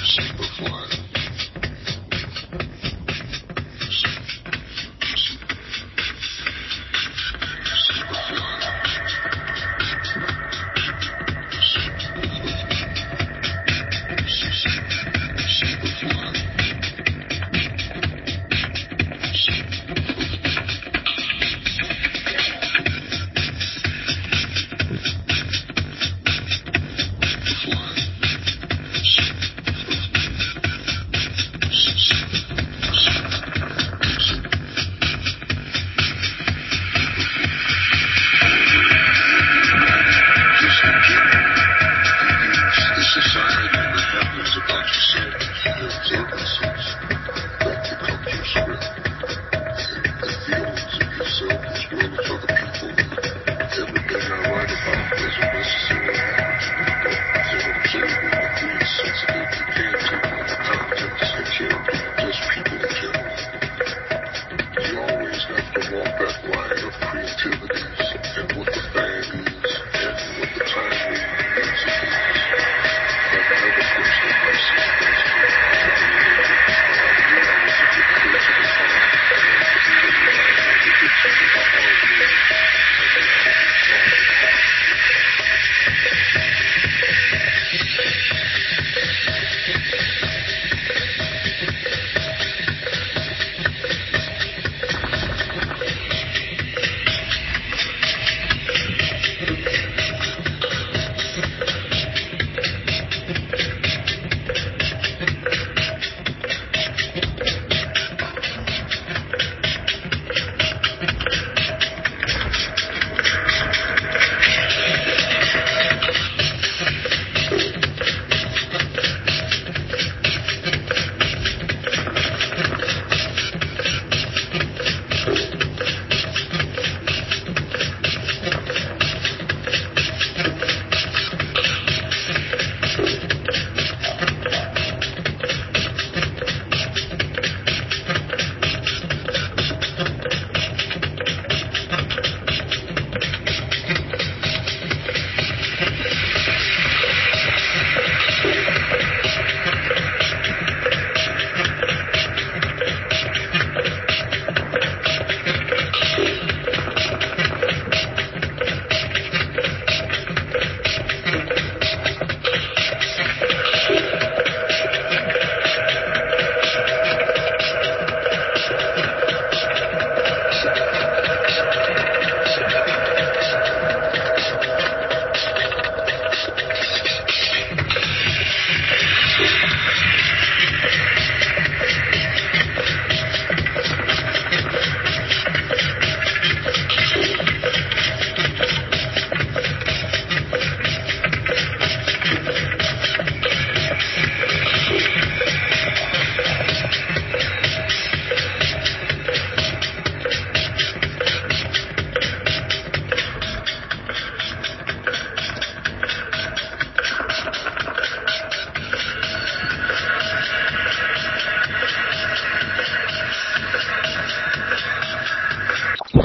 to see before.